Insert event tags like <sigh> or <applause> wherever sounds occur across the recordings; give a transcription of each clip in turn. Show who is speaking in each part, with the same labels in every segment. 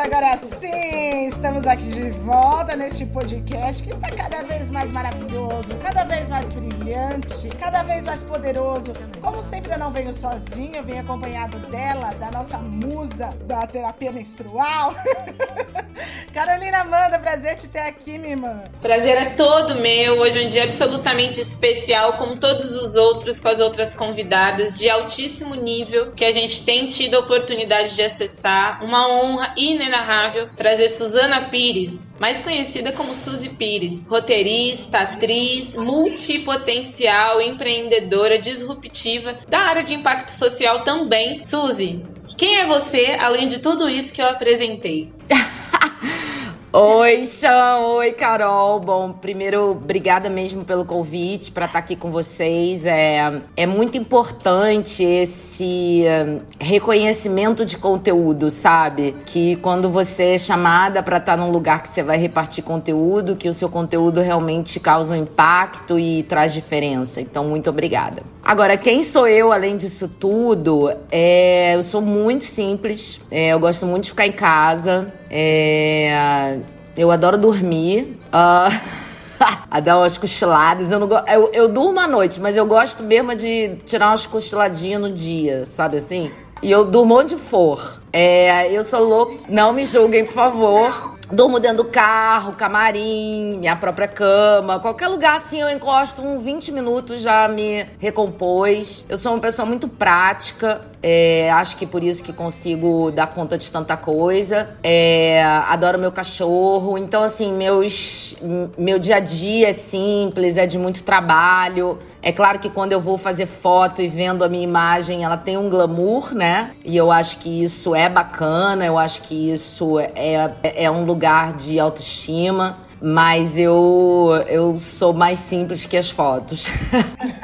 Speaker 1: agora sim! Estamos aqui de volta neste podcast que está cada vez mais maravilhoso, cada vez mais brilhante, cada vez mais poderoso. Como sempre, eu não venho sozinho, eu venho acompanhado dela, da nossa musa da terapia menstrual. <laughs> Carolina Amanda, prazer te ter aqui, minha irmã.
Speaker 2: Prazer é todo meu. Hoje é um dia absolutamente especial, como todos os outros, com as outras convidadas de altíssimo nível que a gente tem tido a oportunidade de acessar. Uma honra inenarrável trazer Suzana Pires, mais conhecida como Suzy Pires, roteirista, atriz, multipotencial, empreendedora, disruptiva da área de impacto social também. Suzy, quem é você além de tudo isso que eu apresentei? <laughs>
Speaker 3: Oi, Chão. Oi, Carol. Bom, primeiro, obrigada mesmo pelo convite para estar tá aqui com vocês. É, é muito importante esse hum, reconhecimento de conteúdo, sabe? Que quando você é chamada para estar tá num lugar que você vai repartir conteúdo, que o seu conteúdo realmente causa um impacto e traz diferença. Então, muito obrigada. Agora, quem sou eu além disso tudo? É, eu sou muito simples. É, eu gosto muito de ficar em casa. É, eu adoro dormir. Uh, <laughs> a dar umas cochiladas. Eu, não eu, eu durmo à noite, mas eu gosto mesmo de tirar umas cochiladinhas no dia, sabe assim? E eu durmo onde for. É, eu sou louco. Não me julguem, por favor. Durmo dentro do carro, camarim, minha própria cama. Qualquer lugar assim eu encosto uns 20 minutos já me recompôs. Eu sou uma pessoa muito prática. É, acho que por isso que consigo dar conta de tanta coisa. É, adoro meu cachorro. Então, assim, meus, meu dia a dia é simples, é de muito trabalho. É claro que quando eu vou fazer foto e vendo a minha imagem, ela tem um glamour, né? E eu acho que isso é bacana, eu acho que isso é, é um lugar de autoestima. Mas eu, eu sou mais simples que as fotos.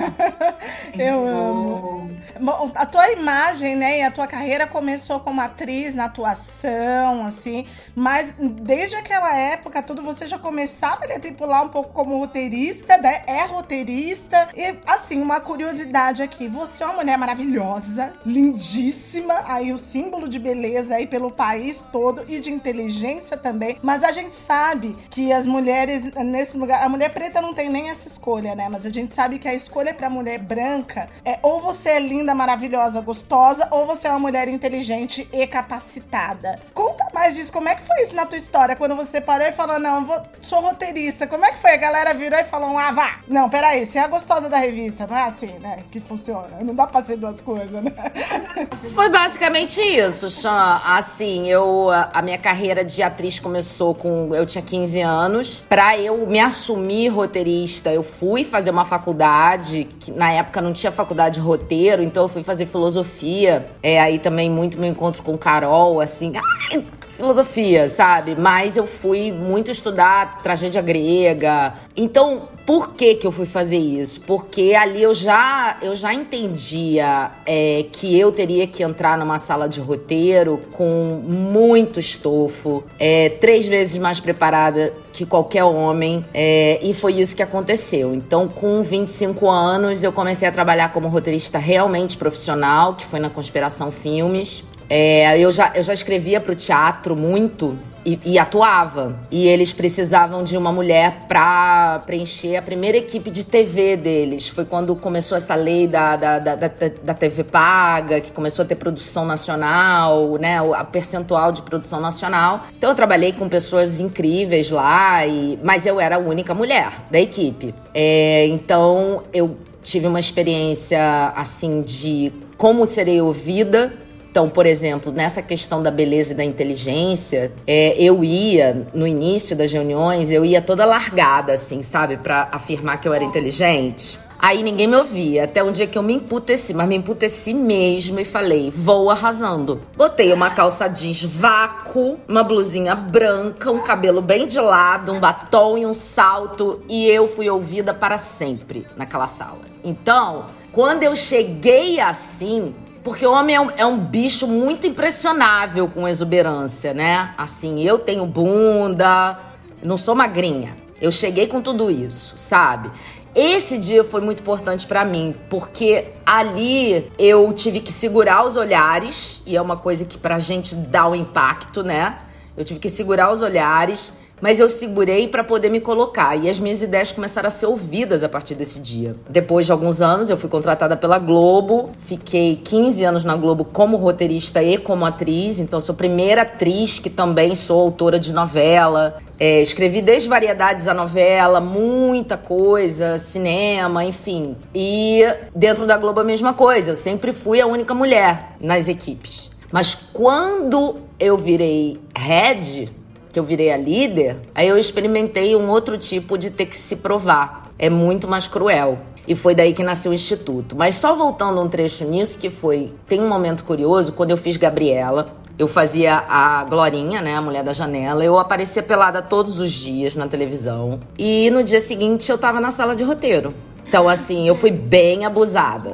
Speaker 3: <laughs>
Speaker 1: eu amo. Bom, a tua imagem, né, e a tua carreira começou como atriz na atuação, assim, mas desde aquela época, tudo você já começava a tripular um pouco como roteirista, né? É roteirista. E assim, uma curiosidade aqui, você é uma mulher maravilhosa, lindíssima, aí o símbolo de beleza aí pelo país todo e de inteligência também, mas a gente sabe que as mulheres nesse lugar, a mulher preta não tem nem essa escolha, né? Mas a gente sabe que a escolha para mulher branca é ou você é linda maravilhosa, gostosa, ou você é uma mulher inteligente e capacitada. Conta mais disso. Como é que foi isso na tua história? Quando você parou e falou, não, vou, sou roteirista. Como é que foi? A galera virou e falou, ah, vá. Não, peraí, você é a gostosa da revista. Não é assim, né? Que funciona. Não dá pra ser duas coisas, né? <laughs>
Speaker 3: Foi basicamente isso, Chan. Assim, eu... A minha carreira de atriz começou com... Eu tinha 15 anos. Pra eu me assumir roteirista, eu fui fazer uma faculdade, que na época não tinha faculdade de roteiro, então eu fui fazer filosofia. É aí também muito meu encontro com Carol, assim. Ai, filosofia, sabe? Mas eu fui muito estudar tragédia grega. Então, por que que eu fui fazer isso? Porque ali eu já eu já entendia é, que eu teria que entrar numa sala de roteiro com muito estofo, é, três vezes mais preparada que qualquer homem, é, e foi isso que aconteceu. Então, com 25 anos, eu comecei a trabalhar como roteirista realmente profissional, que foi na Conspiração Filmes. É, eu, já, eu já escrevia para o teatro muito e, e, atuava. E eles precisavam de uma mulher para preencher a primeira equipe de TV deles. Foi quando começou essa lei da, da, da, da, da TV paga, que começou a ter produção nacional, né? A percentual de produção nacional. Então eu trabalhei com pessoas incríveis lá, e, mas eu era a única mulher da equipe. É, então eu tive uma experiência assim de como serei ouvida então, por exemplo, nessa questão da beleza e da inteligência, é, eu ia, no início das reuniões, eu ia toda largada, assim, sabe? para afirmar que eu era inteligente. Aí ninguém me ouvia, até um dia que eu me emputeci, mas me emputeci mesmo e falei, vou arrasando. Botei uma calça jeans vácuo, uma blusinha branca, um cabelo bem de lado, um batom e um salto, e eu fui ouvida para sempre naquela sala. Então, quando eu cheguei assim, porque o homem é um, é um, bicho muito impressionável com exuberância, né? Assim, eu tenho bunda, não sou magrinha. Eu cheguei com tudo isso, sabe? Esse dia foi muito importante para mim, porque ali eu tive que segurar os olhares, e é uma coisa que pra gente dá o um impacto, né? Eu tive que segurar os olhares mas eu segurei para poder me colocar e as minhas ideias começaram a ser ouvidas a partir desse dia. Depois de alguns anos, eu fui contratada pela Globo, fiquei 15 anos na Globo como roteirista e como atriz, então sou primeira atriz que também sou autora de novela. É, escrevi desde variedades a novela, muita coisa, cinema, enfim. E dentro da Globo a mesma coisa, eu sempre fui a única mulher nas equipes. Mas quando eu virei head, que eu virei a líder, aí eu experimentei um outro tipo de ter que se provar. É muito mais cruel. E foi daí que nasceu o Instituto. Mas só voltando um trecho nisso, que foi. Tem um momento curioso, quando eu fiz Gabriela, eu fazia a Glorinha, né, a mulher da janela. Eu aparecia pelada todos os dias na televisão. E no dia seguinte eu tava na sala de roteiro. Então, assim, eu fui bem abusada.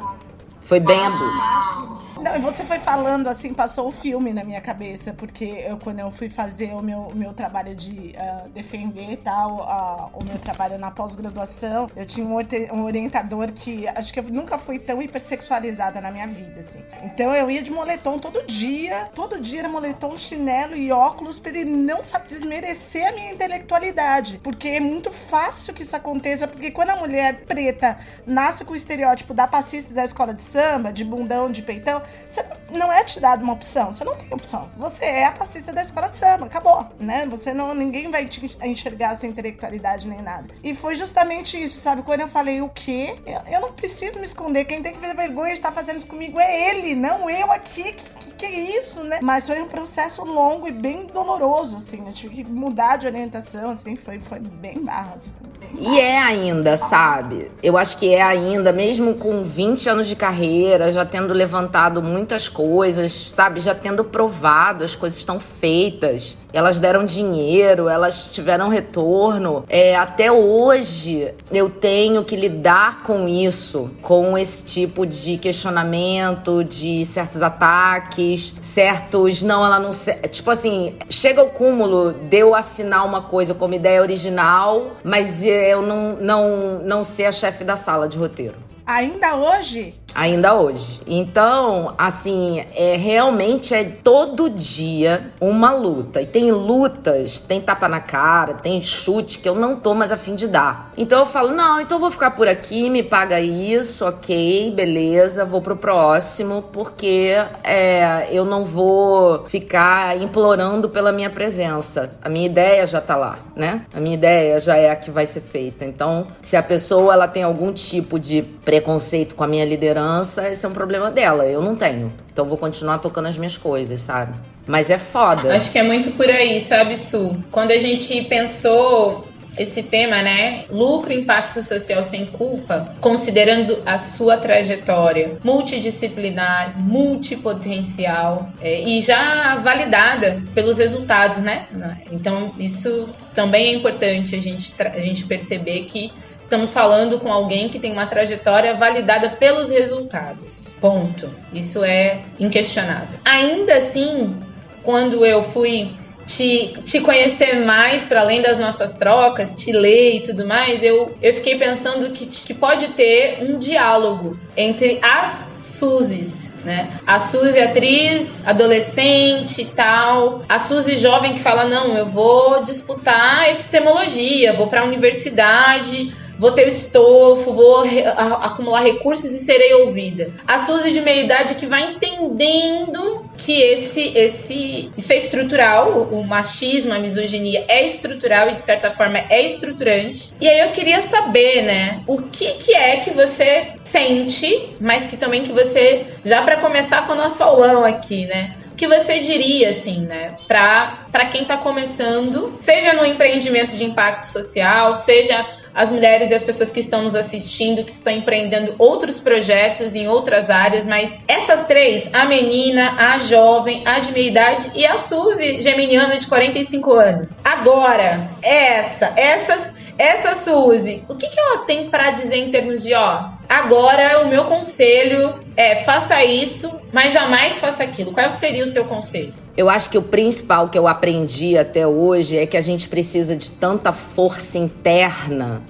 Speaker 3: Foi bem abuso.
Speaker 1: Não, e você foi falando assim, passou o filme na minha cabeça, porque eu, quando eu fui fazer o meu, meu trabalho de uh, defender tal, uh, o meu trabalho na pós-graduação, eu tinha um, um, orientador que acho que eu nunca fui tão hipersexualizada na minha vida, assim. Então eu ia de moletom todo dia, todo dia era moletom, chinelo e óculos, pra ele não sabe desmerecer a minha intelectualidade. Porque é muito fácil que isso aconteça, porque quando a mulher preta nasce com o estereótipo da passista da escola de samba, de bundão, de peitão, você não é te dado uma opção, você não tem opção. Você é a passista da escola de samba, acabou, né? Você não, ninguém vai te enxergar sua intelectualidade nem nada. E foi justamente isso, sabe? Quando eu falei o quê? Eu, eu não preciso me esconder, quem tem que ver vergonha de estar fazendo isso comigo é ele, não eu aqui. Que, que, que é isso, né? Mas foi um processo longo e bem doloroso, assim. Eu tive que mudar de orientação, assim, foi, foi bem barra. Assim,
Speaker 3: E é ainda, sabe? Eu acho que é ainda, mesmo com 20 anos de carreira, já tendo levantado muitas coisas, sabe? Já tendo provado, as coisas estão feitas elas deram dinheiro, elas tiveram retorno. É, até hoje eu tenho que lidar com isso, com esse tipo de questionamento, de certos ataques, certos. Não, ela não. Tipo assim, chega ao cúmulo de eu assinar uma coisa como ideia original, mas eu não, não, não ser a chefe da sala de roteiro.
Speaker 1: Ainda hoje?
Speaker 3: Ainda hoje. Então, assim, é realmente é todo dia uma luta. E tem lutas, tem tapa na cara, tem chute que eu não tô mais afim de dar. Então eu falo, não, então vou ficar por aqui, me paga isso, ok, beleza, vou pro próximo, porque é, eu não vou ficar implorando pela minha presença. A minha ideia já tá lá, né? A minha ideia já é a que vai ser feita. Então, se a pessoa ela tem algum tipo de preconceito com a minha liderança, esse é um problema dela. Eu não tenho. Então vou continuar tocando as minhas coisas, sabe? Mas é foda.
Speaker 2: Acho que é muito por aí, sabe, Su? Quando a gente pensou esse tema, né? Lucro e impacto social sem culpa, considerando a sua trajetória multidisciplinar, multipotencial é, e já validada pelos resultados, né? Então, isso também é importante a gente, a gente perceber que estamos falando com alguém que tem uma trajetória validada pelos resultados. Ponto. Isso é inquestionável. Ainda assim, quando eu fui te, te conhecer mais para além das nossas trocas, te ler e tudo mais, eu, eu fiquei pensando que, que pode ter um diálogo entre as Suzes né? A Suzy atriz, adolescente e tal. A Suzy jovem que fala: "Não, eu vou disputar epistemologia, vou para a universidade, vou ter estofo, vou acumular recursos e serei ouvida. A Suzy de meia idade que vai entendendo que esse, esse, isso é estrutural, o machismo, a misoginia é estrutural e de certa forma é estruturante. E aí eu queria saber, né, o que, que é que você sente, mas que também que você, já para começar com o nosso aulão aqui, né, que você diria, assim, né, para quem está começando, seja no empreendimento de impacto social, seja as mulheres e as pessoas que estão nos assistindo, que estão empreendendo outros projetos em outras áreas, mas essas três, a menina, a jovem, a de meia idade e a Suzy geminiana de 45 anos. Agora, essa, essas essa Suzy, o que, que ela tem para dizer em termos de, ó, agora o meu conselho é faça isso, mas jamais faça aquilo. Qual seria o seu conselho?
Speaker 3: Eu acho que o principal que eu aprendi até hoje é que a gente precisa de tanta força interna.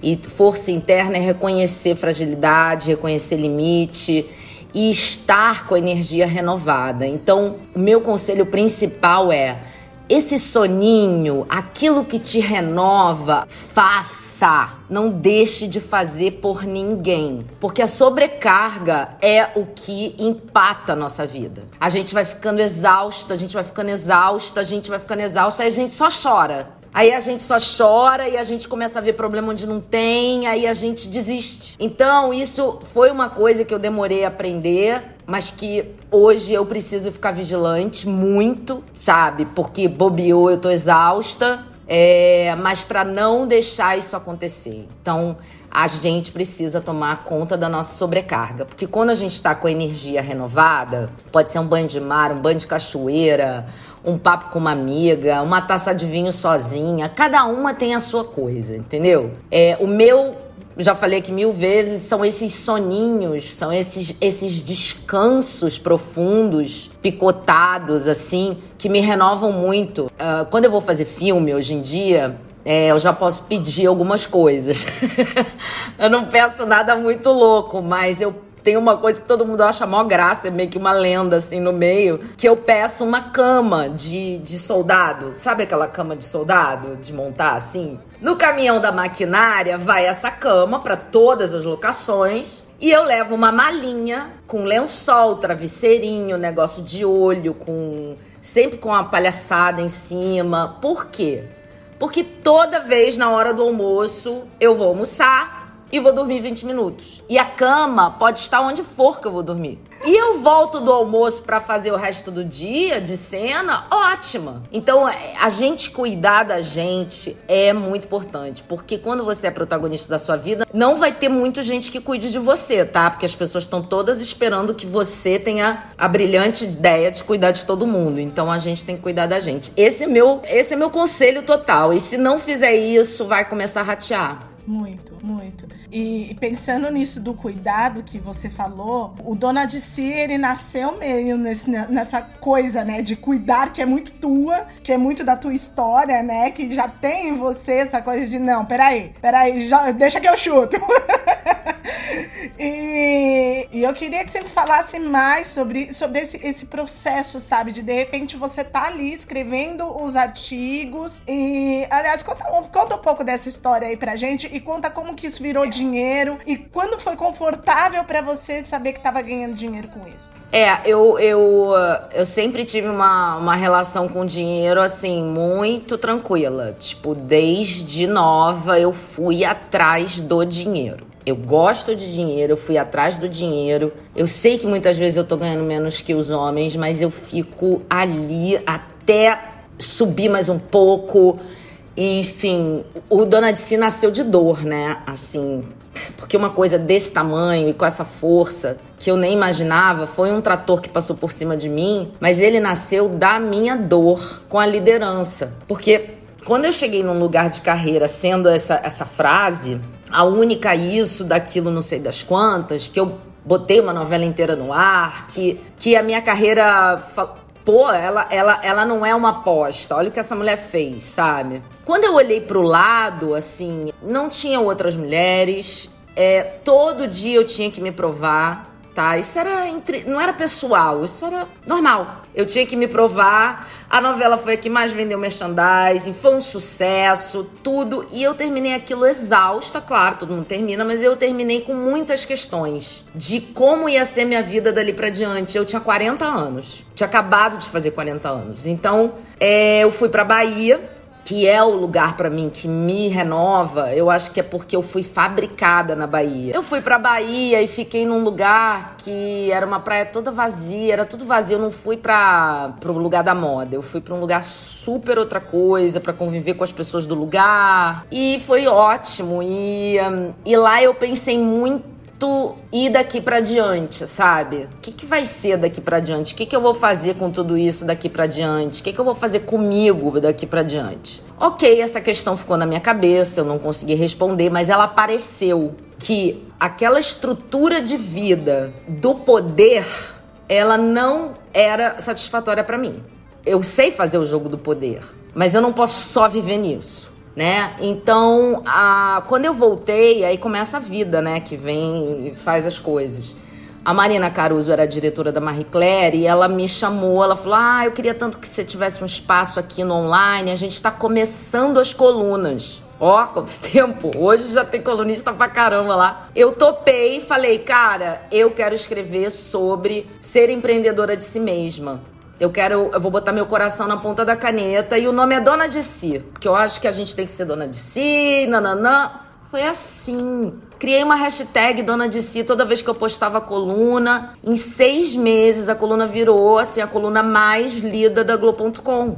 Speaker 3: E força interna é reconhecer fragilidade, reconhecer limite e estar com a energia renovada. Então, o meu conselho principal é esse soninho, aquilo que te renova, faça. Não deixe de fazer por ninguém. Porque a sobrecarga é o que empata a nossa vida. A gente vai ficando exausta, a gente vai ficando exausta, a gente vai ficando exausta, aí a gente só chora. Aí a gente só chora e a gente começa a ver problema onde não tem, aí a gente desiste. Então, isso foi uma coisa que eu demorei a aprender, mas que hoje eu preciso ficar vigilante muito, sabe? Porque bobeou, eu tô exausta. É, mas para não deixar isso acontecer. Então, a gente precisa tomar conta da nossa sobrecarga. Porque quando a gente está com a energia renovada, pode ser um banho de mar, um banho de cachoeira, um papo com uma amiga, uma taça de vinho sozinha. Cada uma tem a sua coisa, entendeu? É, o meu, já falei aqui mil vezes, são esses soninhos, são esses, esses descansos profundos, picotados, assim, que me renovam muito. Uh, quando eu vou fazer filme hoje em dia, é, eu já posso pedir algumas coisas. <laughs> eu não peço nada muito louco, mas eu tem uma coisa que todo mundo acha mó graça, é meio que uma lenda assim no meio, que eu peço uma cama de, de soldado. Sabe aquela cama de soldado de montar assim? No caminhão da maquinária vai essa cama para todas as locações. E eu levo uma malinha com lençol, travesseirinho, negócio de olho, com sempre com uma palhaçada em cima. Por quê? Porque toda vez na hora do almoço eu vou almoçar, e vou dormir 20 minutos. E a cama pode estar onde for que eu vou dormir. E eu volto do almoço para fazer o resto do dia de cena, ótima. Então, é, a gente cuidar da gente é muito importante, porque quando você é protagonista da sua vida, não vai ter muita gente que cuide de você, tá? Porque as pessoas estão todas esperando que você tenha a brilhante ideia de cuidar de todo mundo. Então, a gente tem que cuidar da gente. Esse é meu, esse é meu conselho total. E se não fizer isso, vai começar a ratear.
Speaker 1: Muito, muito. E pensando nisso do cuidado que você falou, o Dona de Si, ele nasceu meio nesse, nessa coisa, né, de cuidar que é muito tua, que é muito da tua história, né, que já tem em você essa coisa de não, peraí, peraí, já, deixa que eu chuto. <laughs> e, e, eu queria que você falasse mais sobre, sobre esse, esse processo, sabe, de de repente você tá ali escrevendo os artigos e, aliás, conta, conta um pouco dessa história aí pra gente e conta como que isso virou dinheiro e quando foi confortável para você saber que estava ganhando dinheiro com isso.
Speaker 3: É, eu, eu, eu sempre tive uma, uma relação com dinheiro, assim, muito tranquila. Tipo, desde nova eu fui atrás do dinheiro. Eu gosto de dinheiro, eu fui atrás do dinheiro. Eu sei que muitas vezes eu tô ganhando menos que os homens, mas eu fico ali até subir mais um pouco enfim, o Dona de Si nasceu de dor, né? Assim, porque uma coisa desse tamanho e com essa força que eu nem imaginava foi um trator que passou por cima de mim, mas ele nasceu da minha dor com a liderança. Porque quando eu cheguei num lugar de carreira sendo essa, essa frase, a única isso, daquilo, não sei das quantas, que eu botei uma novela inteira no ar, que, que a minha carreira pô, ela, ela, ela não é uma aposta. Olha o que essa mulher fez, sabe? Quando eu olhei pro lado, assim, não tinha outras mulheres. É, todo dia eu tinha que me provar tá? Isso era entre... não era pessoal, isso era normal. Eu tinha que me provar. A novela foi a que mais vendeu merchandising, foi um sucesso, tudo. E eu terminei aquilo exausta, claro, todo mundo termina, mas eu terminei com muitas questões de como ia ser minha vida dali para diante. Eu tinha 40 anos, tinha acabado de fazer 40 anos. Então, é, eu fui para Bahia que é o lugar para mim que me renova, eu acho que é porque eu fui fabricada na Bahia. Eu fui pra Bahia e fiquei num lugar que era uma praia toda vazia, era tudo vazio. Eu não fui para pro lugar da moda, eu fui para um lugar super outra coisa, para conviver com as pessoas do lugar. E foi ótimo. E, um, e lá eu pensei muito tu ir daqui para diante, sabe? O que, que vai ser daqui para diante? O que, que eu vou fazer com tudo isso daqui para diante? O que, que eu vou fazer comigo daqui para diante? Ok, essa questão ficou na minha cabeça, eu não consegui responder, mas ela apareceu que aquela estrutura de vida do poder, ela não era satisfatória para mim. Eu sei fazer o jogo do poder, mas eu não posso só viver nisso né? Então, a, quando eu voltei, aí começa a vida, né? Que vem e faz as coisas. A Marina Caruso era diretora da Marie Claire e ela me chamou, ela falou: "Ah, eu queria tanto que você tivesse um espaço aqui no online, a gente está começando as colunas". Ó, <laughs> oh, quanto tempo! Hoje já tem colunista pra caramba lá. Eu topei e falei, cara, eu quero escrever sobre ser empreendedora de si mesma. Eu quero, eu vou botar meu coração na ponta da caneta e o nome é Dona de Si, porque eu acho que a gente tem que ser dona de si, nananã. Foi assim. Criei uma hashtag Dona de Si toda vez que eu postava a coluna. Em seis meses a coluna virou assim a coluna mais lida da Globo.com.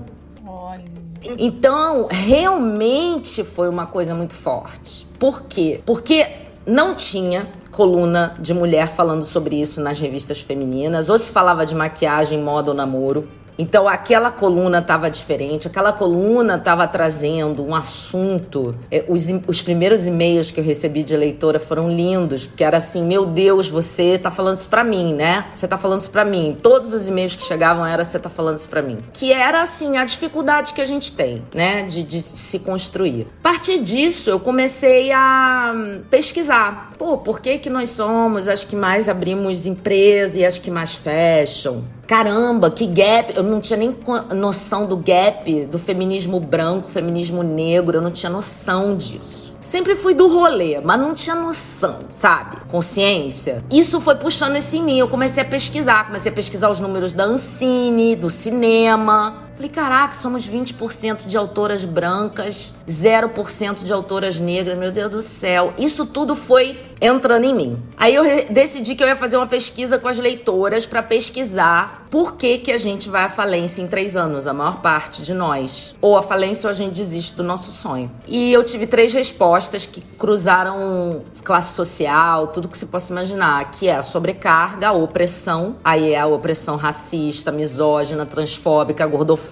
Speaker 3: Então, realmente foi uma coisa muito forte. Por quê? Porque não tinha coluna de mulher falando sobre isso nas revistas femininas, ou se falava de maquiagem, moda ou namoro. Então aquela coluna estava diferente, aquela coluna estava trazendo um assunto. É, os, os primeiros e-mails que eu recebi de leitora foram lindos, porque era assim: meu Deus, você está falando isso para mim, né? Você está falando isso para mim. Todos os e-mails que chegavam era você está falando isso para mim. Que era assim a dificuldade que a gente tem, né, de, de se construir. A partir disso, eu comecei a pesquisar. Pô, por que que nós somos as que mais abrimos empresa e as que mais fecham? Caramba, que gap! Eu não tinha nem noção do gap do feminismo branco, feminismo negro, eu não tinha noção disso. Sempre fui do rolê, mas não tinha noção, sabe? Consciência. Isso foi puxando isso em mim. Eu comecei a pesquisar, comecei a pesquisar os números da Ancine, do cinema. Falei, caraca, somos 20% de autoras brancas, 0% de autoras negras, meu Deus do céu. Isso tudo foi entrando em mim. Aí eu decidi que eu ia fazer uma pesquisa com as leitoras para pesquisar por que, que a gente vai à falência em três anos, a maior parte de nós. Ou a falência ou a gente desiste do nosso sonho. E eu tive três respostas que cruzaram classe social, tudo que você possa imaginar, que é a sobrecarga, a opressão, aí é a opressão racista, misógina, transfóbica, gordofóbica,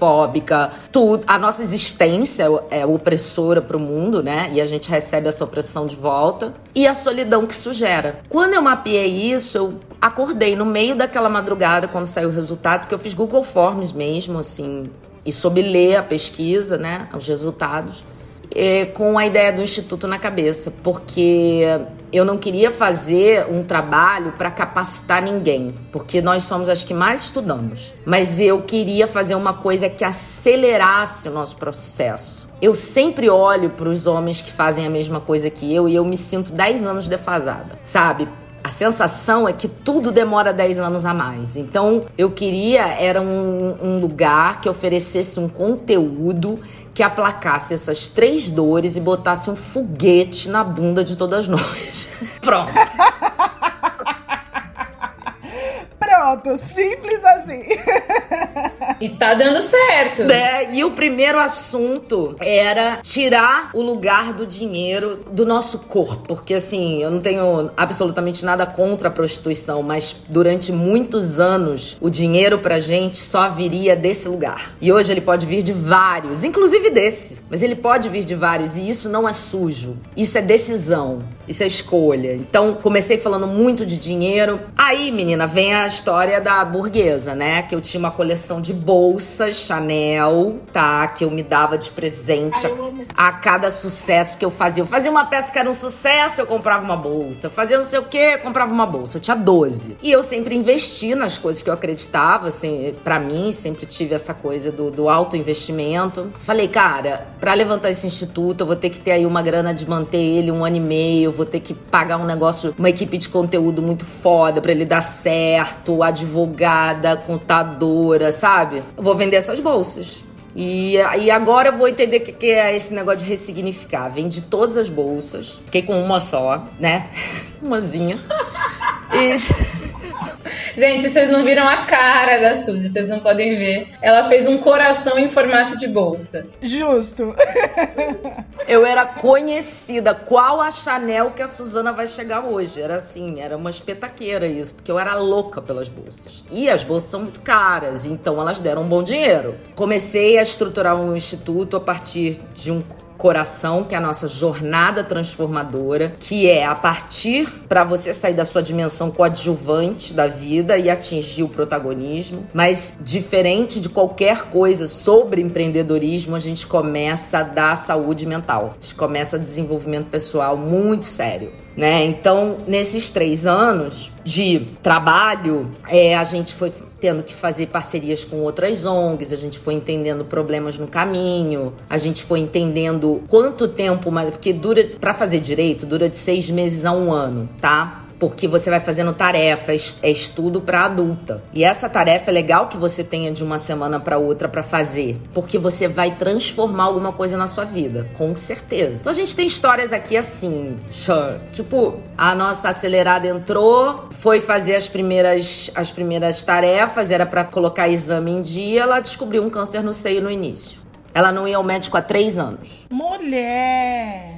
Speaker 3: tudo. A nossa existência é opressora para o mundo, né? E a gente recebe essa opressão de volta. E a solidão que isso gera. Quando eu mapeei isso, eu acordei no meio daquela madrugada, quando saiu o resultado, porque eu fiz Google Forms mesmo, assim, e soube ler a pesquisa, né? Os resultados. É, com a ideia do instituto na cabeça, porque eu não queria fazer um trabalho para capacitar ninguém, porque nós somos as que mais estudamos. Mas eu queria fazer uma coisa que acelerasse o nosso processo. Eu sempre olho para os homens que fazem a mesma coisa que eu e eu me sinto 10 anos defasada, sabe? A sensação é que tudo demora 10 anos a mais. Então, eu queria era um, um lugar que oferecesse um conteúdo que aplacasse essas três dores e botasse um foguete na bunda de todas nós. <laughs> Pronto.
Speaker 1: Pronto, simples assim. <laughs>
Speaker 2: E tá dando certo.
Speaker 3: É, e o primeiro assunto era tirar o lugar do dinheiro do nosso corpo. Porque assim, eu não tenho absolutamente nada contra a prostituição, mas durante muitos anos o dinheiro pra gente só viria desse lugar. E hoje ele pode vir de vários, inclusive desse. Mas ele pode vir de vários e isso não é sujo. Isso é decisão. Isso é escolha. Então, comecei falando muito de dinheiro. Aí, menina, vem a história da burguesa, né? Que eu tinha uma coleção de bolsas Chanel, tá? Que eu me dava de presente a, a, cada sucesso que eu fazia. Eu fazia uma peça que era um sucesso, eu comprava uma bolsa. Eu fazia não sei o que, eu comprava uma bolsa. Eu tinha 12. E eu sempre investi nas coisas que eu acreditava, assim, para mim, sempre tive essa coisa do, do alto investimento. Falei, cara, para levantar esse instituto, eu vou ter que ter aí uma grana de manter ele um ano e meio, eu vou ter que pagar um negócio, uma equipe de conteúdo muito foda para ele dar certo, advogada, contadora, sabe? Eu vou vender essas bolsas. E, e agora eu vou entender o que, que é esse negócio de ressignificar. Vendi todas as bolsas, fiquei com uma só, né? <laughs> Umazinha.
Speaker 2: E. Gente, vocês não viram a cara da Suzy, vocês não podem ver. Ela fez um coração em formato de bolsa.
Speaker 1: Justo. <laughs>
Speaker 3: Eu era conhecida. Qual a Chanel que a Suzana vai chegar hoje? Era assim, era uma espetaqueira isso, porque eu era louca pelas bolsas. E as bolsas são muito caras, então elas deram um bom dinheiro. Comecei a estruturar um instituto a partir de um coração, que é a nossa jornada transformadora, que é a partir para você sair da sua dimensão coadjuvante da vida e atingir o protagonismo. Mas diferente de qualquer coisa sobre empreendedorismo, a gente começa a dar saúde mental. A gente começa desenvolvimento pessoal muito sério. Né? Então, nesses três anos de trabalho, é, a gente foi tendo que fazer parcerias com outras ONGs, a gente foi entendendo problemas no caminho, a gente foi entendendo quanto tempo mais. Porque dura, para fazer direito, dura de seis meses a um ano, tá? Porque você vai fazendo tarefas, é estudo para adulta. E essa tarefa é legal que você tenha de uma semana para outra para fazer, porque você vai transformar alguma coisa na sua vida, com certeza. Então a gente tem histórias aqui assim, tipo, a nossa acelerada entrou, foi fazer as primeiras as primeiras tarefas, era para colocar exame em dia, ela descobriu um câncer no seio no início. Ela não ia ao médico há três anos.
Speaker 1: Mulher!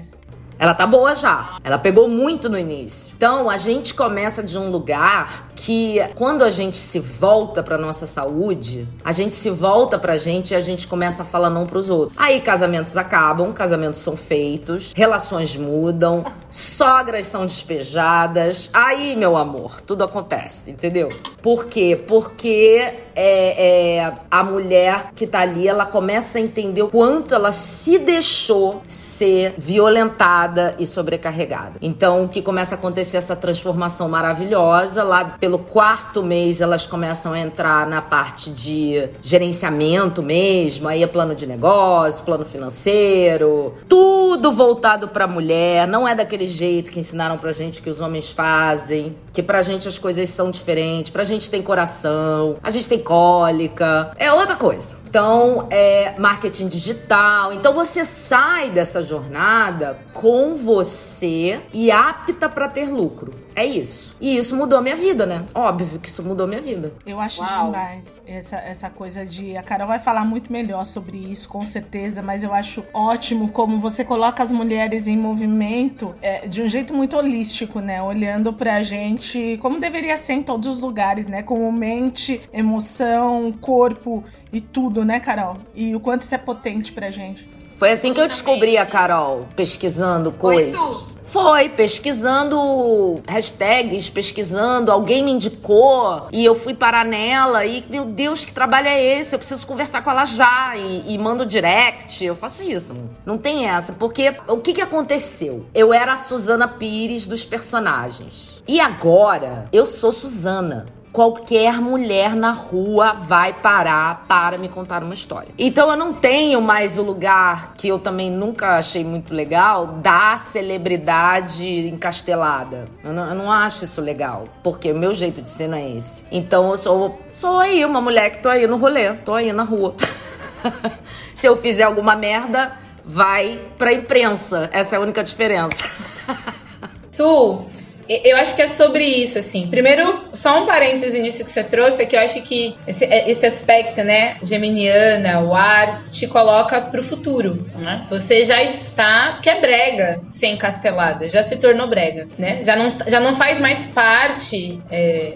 Speaker 3: Ela tá boa já. Ela pegou muito no início. Então a gente começa de um lugar que quando a gente se volta para nossa saúde, a gente se volta pra gente e a gente começa a falar não pros outros. Aí casamentos acabam, casamentos são feitos, relações mudam, sogras são despejadas. Aí, meu amor, tudo acontece, entendeu? Por quê? Porque é, é, a mulher que tá ali, ela começa a entender o quanto ela se deixou ser violentada e sobrecarregada. Então, que começa a acontecer essa transformação maravilhosa lá pelo quarto mês elas começam a entrar na parte de gerenciamento mesmo, aí é plano de negócio, plano financeiro, tudo voltado para mulher, não é daquele jeito que ensinaram pra gente que os homens fazem, que pra gente as coisas são diferentes, pra gente tem coração, a gente tem cólica, é outra coisa. Então, é marketing digital. Então, você sai dessa jornada com você e apta para ter lucro. É isso. E isso mudou a minha vida, né? Óbvio que isso mudou a minha vida.
Speaker 1: Eu acho Uau. demais essa, essa coisa de. A Carol vai falar muito melhor sobre isso, com certeza, mas eu acho ótimo como você coloca as mulheres em movimento é, de um jeito muito holístico, né? Olhando pra gente como deveria ser em todos os lugares, né? Como mente, emoção, corpo e tudo, né, Carol? E o quanto isso é potente pra gente.
Speaker 3: Foi assim que eu descobri a Carol, pesquisando coisas. Foi, pesquisando hashtags, pesquisando, alguém me indicou e eu fui parar nela e, meu Deus, que trabalho é esse? Eu preciso conversar com ela já e, e mando direct. Eu faço isso. Não tem essa, porque o que, que aconteceu? Eu era a Suzana Pires dos personagens. E agora eu sou Suzana qualquer mulher na rua vai parar para me contar uma história. Então eu não tenho mais o lugar que eu também nunca achei muito legal da celebridade encastelada. Eu não, eu não acho isso legal, porque o meu jeito de ser não é esse. Então eu sou, sou aí uma mulher que tô aí no rolê, tô aí na rua. <laughs> Se eu fizer alguma merda, vai pra imprensa. Essa é a única diferença. <laughs>
Speaker 2: Sul, eu acho que é sobre isso, assim. Primeiro, só um parêntese nisso que você trouxe, é que eu acho que esse, é, esse aspecto, né, geminiana, o ar, te coloca pro futuro, né? Você já está, que é brega ser encastelada, já se tornou brega, né? Já não, já não faz mais parte, é,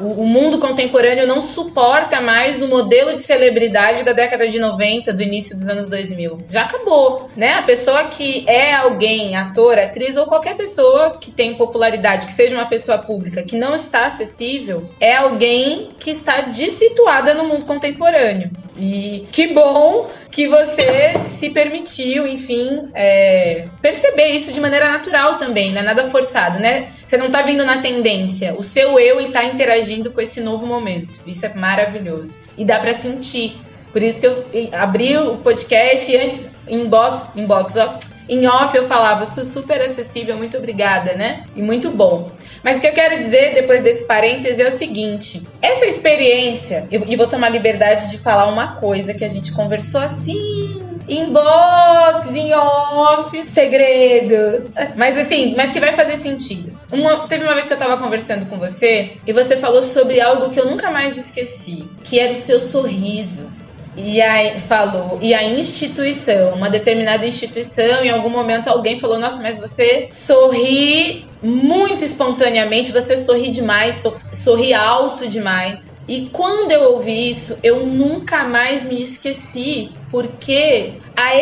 Speaker 2: o, mundo contemporâneo não suporta mais o modelo de celebridade da década de 90, do início dos anos 2000. Já acabou, né? A pessoa que é alguém, ator, atriz ou qualquer pessoa que tem popularidade que seja uma pessoa pública que não está acessível, é alguém que está dissituada no mundo contemporâneo. E que bom que você se permitiu, enfim, é, perceber isso de maneira natural também, não é nada forçado, né? Você não está vindo na tendência, o seu eu está interagindo com esse novo momento. Isso é maravilhoso. E dá para sentir. Por isso que eu abri o podcast antes, inbox, inbox, ó, em off eu falava, super acessível, muito obrigada, né? E muito bom. Mas o que eu quero dizer depois desse parêntese é o seguinte: essa experiência, e vou tomar liberdade de falar uma coisa que a gente conversou assim inbox, em off, segredos. Mas assim, mas que vai fazer sentido. Uma, teve uma vez que eu tava conversando com você e você falou sobre algo que eu nunca mais esqueci, que era o seu sorriso. E aí falou, e a instituição, uma determinada instituição, em algum momento alguém falou: Nossa, mas você sorri muito espontaneamente, você sorri demais, sorri alto demais. E quando eu ouvi isso, eu nunca mais me esqueci, porque a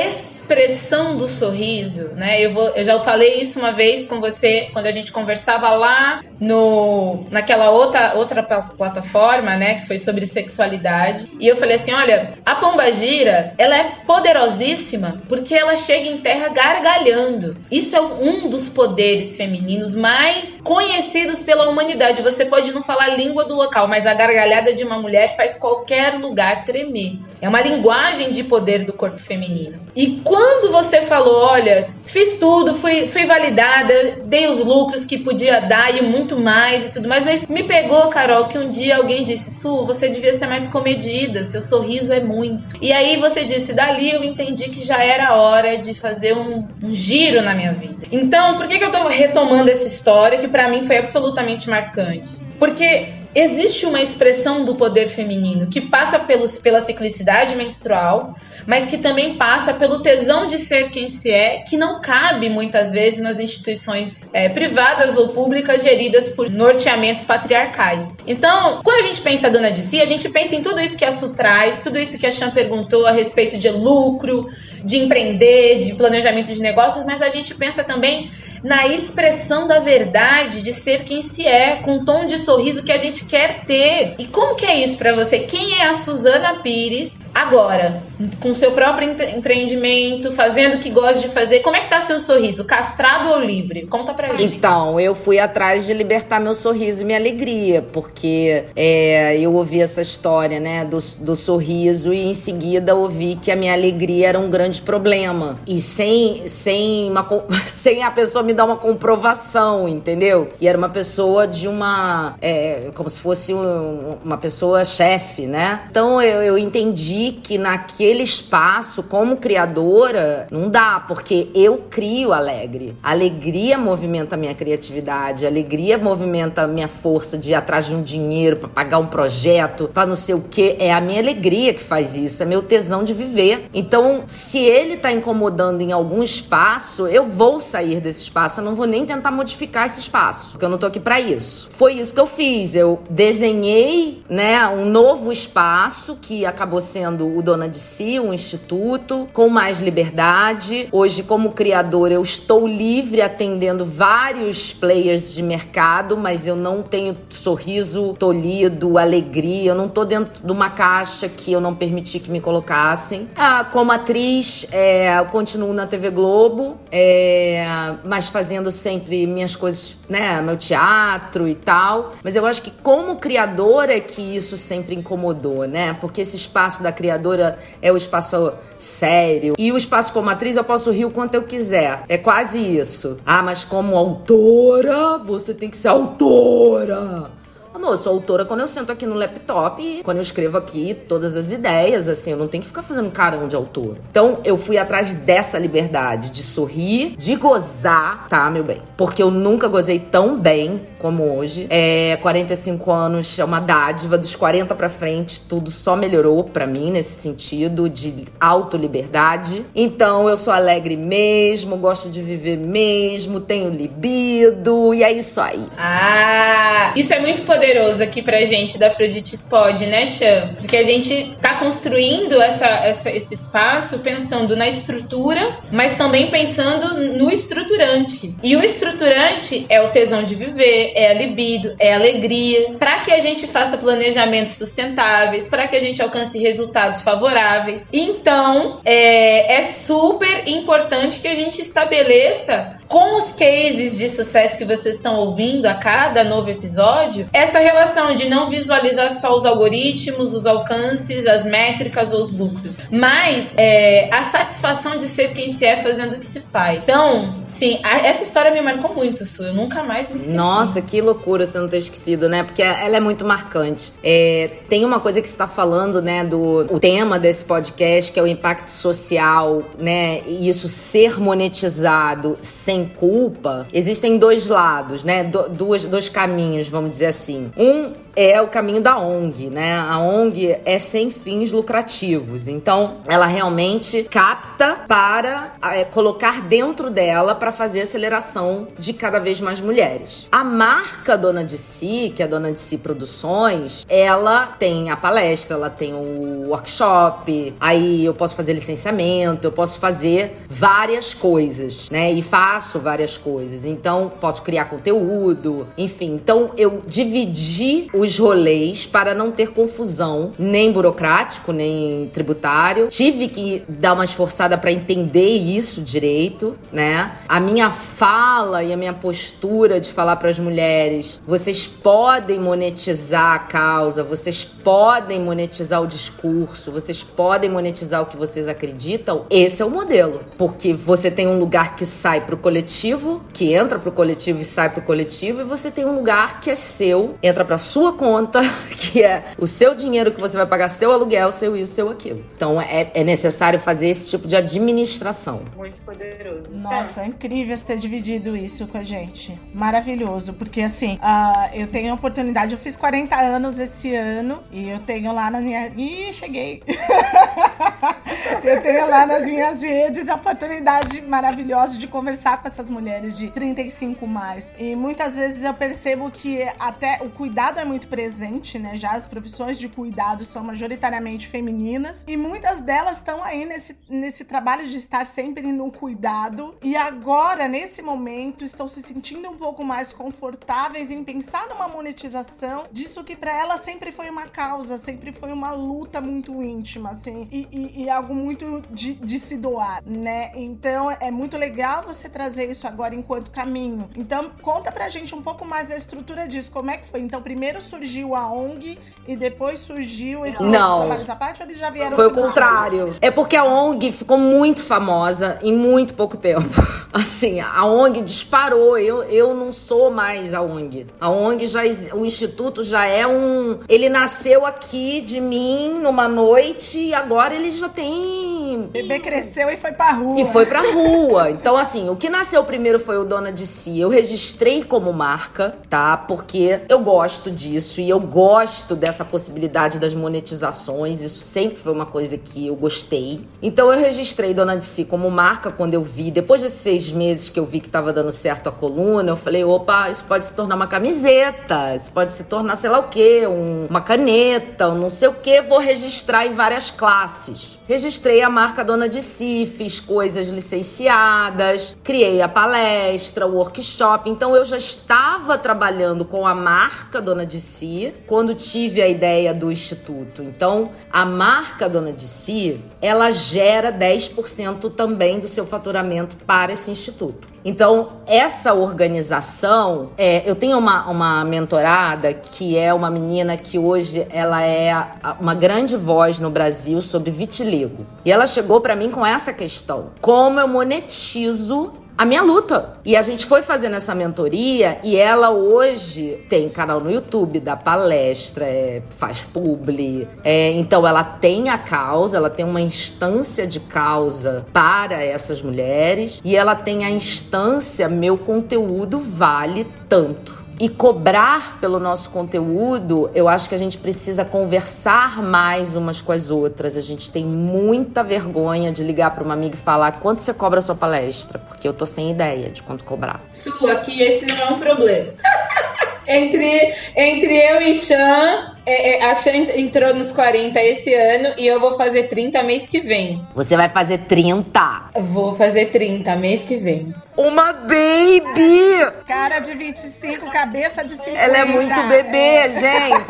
Speaker 2: expressão do sorriso, né? Eu, vou, eu já falei isso uma vez com você quando a gente conversava lá no naquela outra outra plataforma, né, que foi sobre sexualidade. E eu falei assim, olha, a pomba gira, ela é poderosíssima porque ela chega em terra gargalhando. Isso é um dos poderes femininos mais conhecidos pela humanidade. Você pode não falar a língua do local, mas a gargalhada de uma mulher faz qualquer lugar tremer. É uma linguagem de poder do corpo feminino. E quando você falou, olha, fiz tudo, fui, fui validada, dei os lucros que podia dar e muito mais e tudo mais, mas me pegou, Carol, que um dia alguém disse, Su, você devia ser mais comedida, seu sorriso é muito. E aí você disse, dali eu entendi que já era hora de fazer um, um giro na minha vida. Então, por que, que eu tô retomando essa história que para mim foi absolutamente marcante? Porque existe uma expressão do poder feminino que passa pelos, pela ciclicidade menstrual, mas que também passa pelo tesão de ser quem se é, que não cabe muitas vezes nas instituições é, privadas ou públicas geridas por norteamentos patriarcais. Então, quando a gente pensa a dona de si, a gente pensa em tudo isso que a Su traz, tudo isso que a Chan perguntou a respeito de lucro, de empreender, de planejamento de negócios, mas a gente pensa também na expressão da verdade, de ser quem se é, com tom de sorriso que a gente quer ter. E como que é isso para você? Quem é a Suzana Pires agora, com seu próprio empreendimento, fazendo o que gosta de fazer, como é que tá seu sorriso? Castrado ou livre? Conta pra gente.
Speaker 3: Então, eu fui atrás de libertar meu sorriso e minha alegria, porque é, eu ouvi essa história, né, do, do sorriso e em seguida ouvi que a minha alegria era um grande problema. E sem, sem, uma, <laughs> sem a pessoa me dar uma comprovação, entendeu? E era uma pessoa de uma. É, como se fosse um, uma pessoa chefe, né? Então eu, eu entendi que naquele espaço, como criadora, não dá, porque eu crio alegre. alegria movimenta a minha criatividade, alegria movimenta a minha força de ir atrás de um dinheiro para pagar um projeto, para não sei o que. É a minha alegria que faz isso, é meu tesão de viver. Então, se ele tá incomodando em algum espaço, eu vou sair desse espaço, eu não vou nem tentar modificar esse espaço, porque eu não tô aqui para isso. Foi isso que eu fiz. Eu desenhei, né, um novo espaço que acabou sendo o Dona de Si, um instituto com mais liberdade. Hoje, como criadora, eu estou livre atendendo vários players de mercado, mas eu não tenho sorriso tolhido, alegria. Eu não estou dentro de uma caixa que eu não permiti que me colocassem. Ah, como atriz, é, eu continuo na TV Globo, é, mas fazendo sempre minhas coisas, né? Meu teatro e tal. Mas eu acho que como criadora é que isso sempre incomodou, né? Porque esse espaço da criação criadora é o espaço sério. E o espaço como atriz eu posso rir o quanto eu quiser. É quase isso. Ah, mas como autora, você tem que ser autora. Amor, eu sou autora quando eu sento aqui no laptop, quando eu escrevo aqui todas as ideias, assim, eu não tenho que ficar fazendo carão de autor. Então, eu fui atrás dessa liberdade de sorrir, de gozar, tá, meu bem? Porque eu nunca gozei tão bem como hoje. É, 45 anos é uma dádiva, dos 40 pra frente, tudo só melhorou para mim nesse sentido de autoliberdade. Então, eu sou alegre mesmo, gosto de viver mesmo, tenho libido, e é isso aí.
Speaker 2: Ah, isso é muito poderoso poderoso aqui pra gente da Afrodite Pod, né, Chan? Porque a gente tá construindo essa, essa, esse espaço pensando na estrutura, mas também pensando no estruturante. E o estruturante é o tesão de viver, é a libido, é a alegria, para que a gente faça planejamentos sustentáveis, para que a gente alcance resultados favoráveis. Então, é, é super importante que a gente estabeleça com os cases de sucesso que vocês estão ouvindo a cada novo episódio, essa relação de não visualizar só os algoritmos, os alcances, as métricas ou os lucros, mas é, a satisfação de ser quem se é fazendo o que se faz. Então, Sim, essa história me marcou muito, Su. Eu nunca mais me esqueci.
Speaker 3: Nossa, que loucura você não ter esquecido, né? Porque ela é muito marcante. É, tem uma coisa que você está falando, né, do o tema desse podcast, que é o impacto social, né? E isso ser monetizado sem culpa. Existem dois lados, né? Do, dois, dois caminhos, vamos dizer assim. Um é o caminho da ONG, né? A ONG é sem fins lucrativos. Então, ela realmente capta para é, colocar dentro dela para fazer aceleração de cada vez mais mulheres. A marca Dona de Si, que é a Dona de Si Produções, ela tem a palestra, ela tem o workshop, aí eu posso fazer licenciamento, eu posso fazer várias coisas, né? E faço várias coisas. Então, posso criar conteúdo, enfim. Então, eu dividi os rolês para não ter confusão, nem burocrático, nem tributário. Tive que dar uma esforçada para entender isso direito, né? A minha fala e a minha postura de falar para as mulheres, vocês podem monetizar a causa, vocês podem monetizar o discurso, vocês podem monetizar o que vocês acreditam. Esse é o modelo, porque você tem um lugar que sai pro coletivo, que entra pro coletivo e sai pro coletivo, e você tem um lugar que é seu, entra pra sua conta, <laughs> que é o seu dinheiro que você vai pagar seu aluguel, seu isso, seu aquilo. Então é, é necessário fazer esse tipo de administração.
Speaker 2: Muito poderoso.
Speaker 1: Nossa, é incrível você ter dividido isso com a gente. Maravilhoso, porque assim, uh, eu tenho a oportunidade, eu fiz 40 anos esse ano e eu tenho lá na minha. Ih, cheguei! <laughs> <laughs> eu tenho lá nas minhas redes a oportunidade maravilhosa de conversar com essas mulheres de 35 mais. E muitas vezes eu percebo que até o cuidado é muito presente, né? Já as profissões de cuidado são majoritariamente femininas e muitas delas estão aí nesse, nesse trabalho de estar sempre no cuidado e agora, nesse momento, estão se sentindo um pouco mais confortáveis em pensar numa monetização disso que para elas sempre foi uma causa, sempre foi uma luta muito íntima, assim, e, e, e algo muito de, de, se doar, né? Então é muito legal você trazer isso agora enquanto caminho. Então conta pra gente um pouco mais a estrutura disso, como é que foi? Então primeiro surgiu a ONG e depois surgiu esse
Speaker 3: Não.
Speaker 1: à parte ou eles já vieram
Speaker 3: Foi o contrário. É porque a ONG ficou muito famosa em muito pouco tempo. <laughs> Assim, a ONG disparou. Eu, eu não sou mais a ONG. A ONG já o instituto já é um, ele nasceu aqui de mim numa noite e agora ele já tem
Speaker 1: bebê cresceu e foi pra rua.
Speaker 3: E foi pra rua. Então, assim, o que nasceu primeiro foi o Dona de Si. Eu registrei como marca, tá? Porque eu gosto disso e eu gosto dessa possibilidade das monetizações. Isso sempre foi uma coisa que eu gostei. Então, eu registrei Dona de Si como marca quando eu vi. Depois desses seis meses que eu vi que tava dando certo a coluna, eu falei: opa, isso pode se tornar uma camiseta, isso pode se tornar sei lá o quê, um, uma caneta, um não sei o quê. Vou registrar em várias classes. Registrei a marca Dona de Si, fiz coisas licenciadas, criei a palestra, o workshop. Então eu já estava trabalhando com a marca Dona de Si quando tive a ideia do instituto. Então a marca Dona de Si, ela gera 10% também do seu faturamento para esse instituto. Então, essa organização, é, eu tenho uma, uma mentorada que é uma menina que hoje ela é uma grande voz no Brasil sobre vitiligo. E ela chegou para mim com essa questão: como eu monetizo a minha luta. E a gente foi fazendo essa mentoria e ela hoje tem canal no YouTube, dá palestra, é, faz publi. É, então ela tem a causa, ela tem uma instância de causa para essas mulheres e ela tem a instância meu conteúdo vale tanto e cobrar pelo nosso conteúdo, eu acho que a gente precisa conversar mais umas com as outras. A gente tem muita vergonha de ligar para uma amiga e falar quanto você cobra a sua palestra, porque eu tô sem ideia de quanto cobrar.
Speaker 2: Sua, aqui esse não é um problema. <laughs> entre, entre eu e Chan, é, é, a Chan entrou nos 40 esse ano e eu vou fazer 30 mês que vem.
Speaker 3: Você vai fazer 30?
Speaker 2: Vou fazer 30 mês que vem.
Speaker 3: Uma baby!
Speaker 1: Cara de 25, cabeça de 50.
Speaker 3: Ela é muito bebê, é. gente.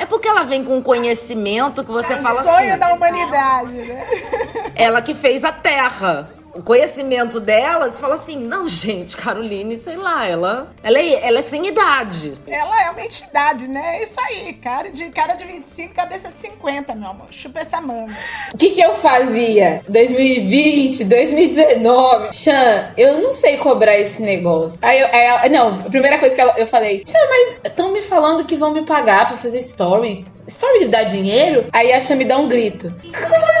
Speaker 3: É porque ela vem com um conhecimento que você
Speaker 1: é
Speaker 3: fala
Speaker 1: sonho
Speaker 3: assim.
Speaker 1: Sonho da humanidade, né?
Speaker 3: Ela que fez a Terra o conhecimento delas fala assim: não, gente, Caroline, sei lá, ela, ela, é, ela é sem idade.
Speaker 1: Ela é uma entidade, né? É isso aí, cara de, cara de 25, cabeça de 50, meu amor. Chupa essa manga.
Speaker 2: O que, que eu fazia? 2020, 2019. Chan, eu não sei cobrar esse negócio. Aí, eu, aí não, a primeira coisa que eu falei: Chan, mas estão me falando que vão me pagar pra fazer story Story dá dinheiro? Aí a Sha me dá um grito. Claro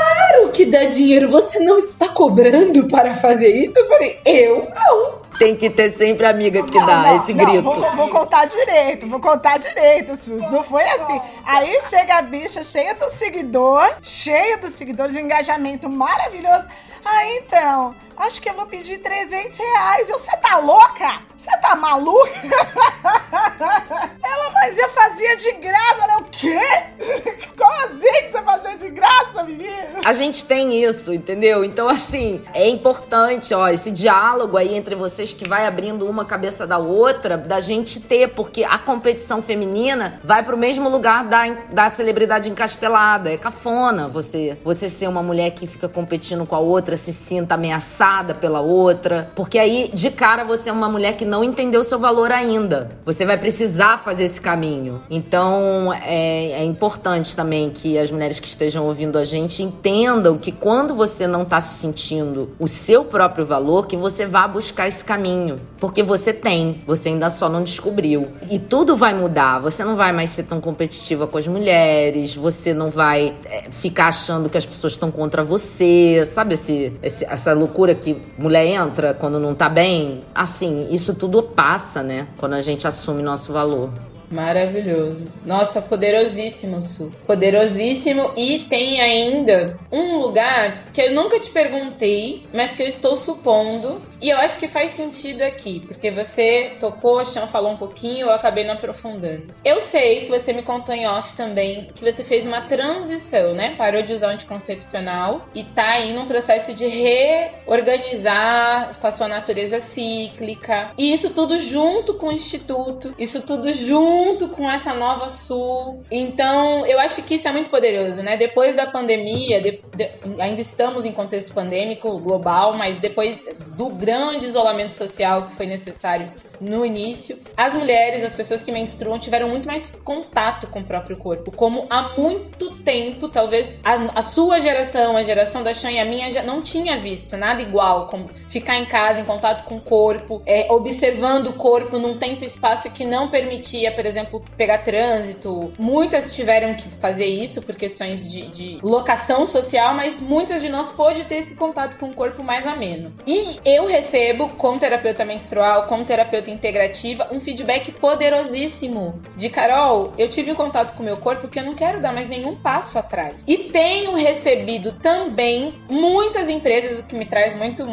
Speaker 2: que dá dinheiro, você não está cobrando para fazer isso? Eu falei, eu não.
Speaker 3: Tem que ter sempre amiga que não, dá não, esse não, grito.
Speaker 1: Vou, vou, contar direito, vou contar direito, Sus. Não foi assim. Aí chega a bicha cheia do seguidor, cheia dos seguidores, de engajamento maravilhoso. Ah, então, acho que eu vou pedir 300 reais. Você tá louca? Você tá maluca? <laughs> Ela, mas eu fazia de graça. Olha, o quê? <laughs> Como assim que você fazia de graça, menina?
Speaker 3: A gente tem isso, entendeu? Então, assim, é importante, ó, esse diálogo aí entre vocês que vai abrindo uma cabeça da outra, da gente ter, porque a competição feminina vai pro mesmo lugar da, da celebridade encastelada. É cafona você, você ser uma mulher que fica competindo com a outra, se sinta ameaçada pela outra. Porque aí, de cara, você é uma mulher que não entendeu seu valor ainda. Você vai precisar fazer esse caminho. Então, é, é importante também que as mulheres que estejam ouvindo a gente entendam que quando você não está se sentindo o seu próprio valor, que você vá buscar esse caminho. Porque você tem, você ainda só não descobriu. E tudo vai mudar. Você não vai mais ser tão competitiva com as mulheres, você não vai é, ficar achando que as pessoas estão contra você. Sabe esse, esse, essa loucura que mulher entra quando não tá bem? Assim, isso tudo passa, né? Quando a gente assume nosso valor.
Speaker 2: Maravilhoso. Nossa, poderosíssimo, Su. Poderosíssimo. E tem ainda um lugar que eu nunca te perguntei, mas que eu estou supondo. E eu acho que faz sentido aqui, porque você tocou, a falou um pouquinho, eu acabei não aprofundando. Eu sei que você me contou em off também que você fez uma transição, né? Parou de usar anticoncepcional e tá aí num processo de reorganizar com a sua natureza cíclica. E isso tudo junto com o Instituto, isso tudo junto junto com essa nova Sul. Então, eu acho que isso é muito poderoso, né? Depois da pandemia, de, de, ainda estamos em contexto pandêmico global, mas depois do grande isolamento social que foi necessário no início, as mulheres, as pessoas que menstruam, tiveram muito mais contato com o próprio corpo, como há muito tempo, talvez a, a sua geração, a geração da Chan e a minha já não tinha visto nada igual, como ficar em casa em contato com o corpo, é, observando o corpo num tempo e espaço que não permitia, por exemplo, pegar trânsito. Muitas tiveram que fazer isso por questões de, de locação social, mas muitas de nós pôde ter esse contato com o corpo mais ameno. E eu recebo, como terapeuta menstrual, como terapeuta integrativa, um feedback poderosíssimo de Carol, eu tive um contato com o meu corpo que eu não quero dar mais nenhum passo atrás. E tenho recebido também muitas empresas, o que me traz muito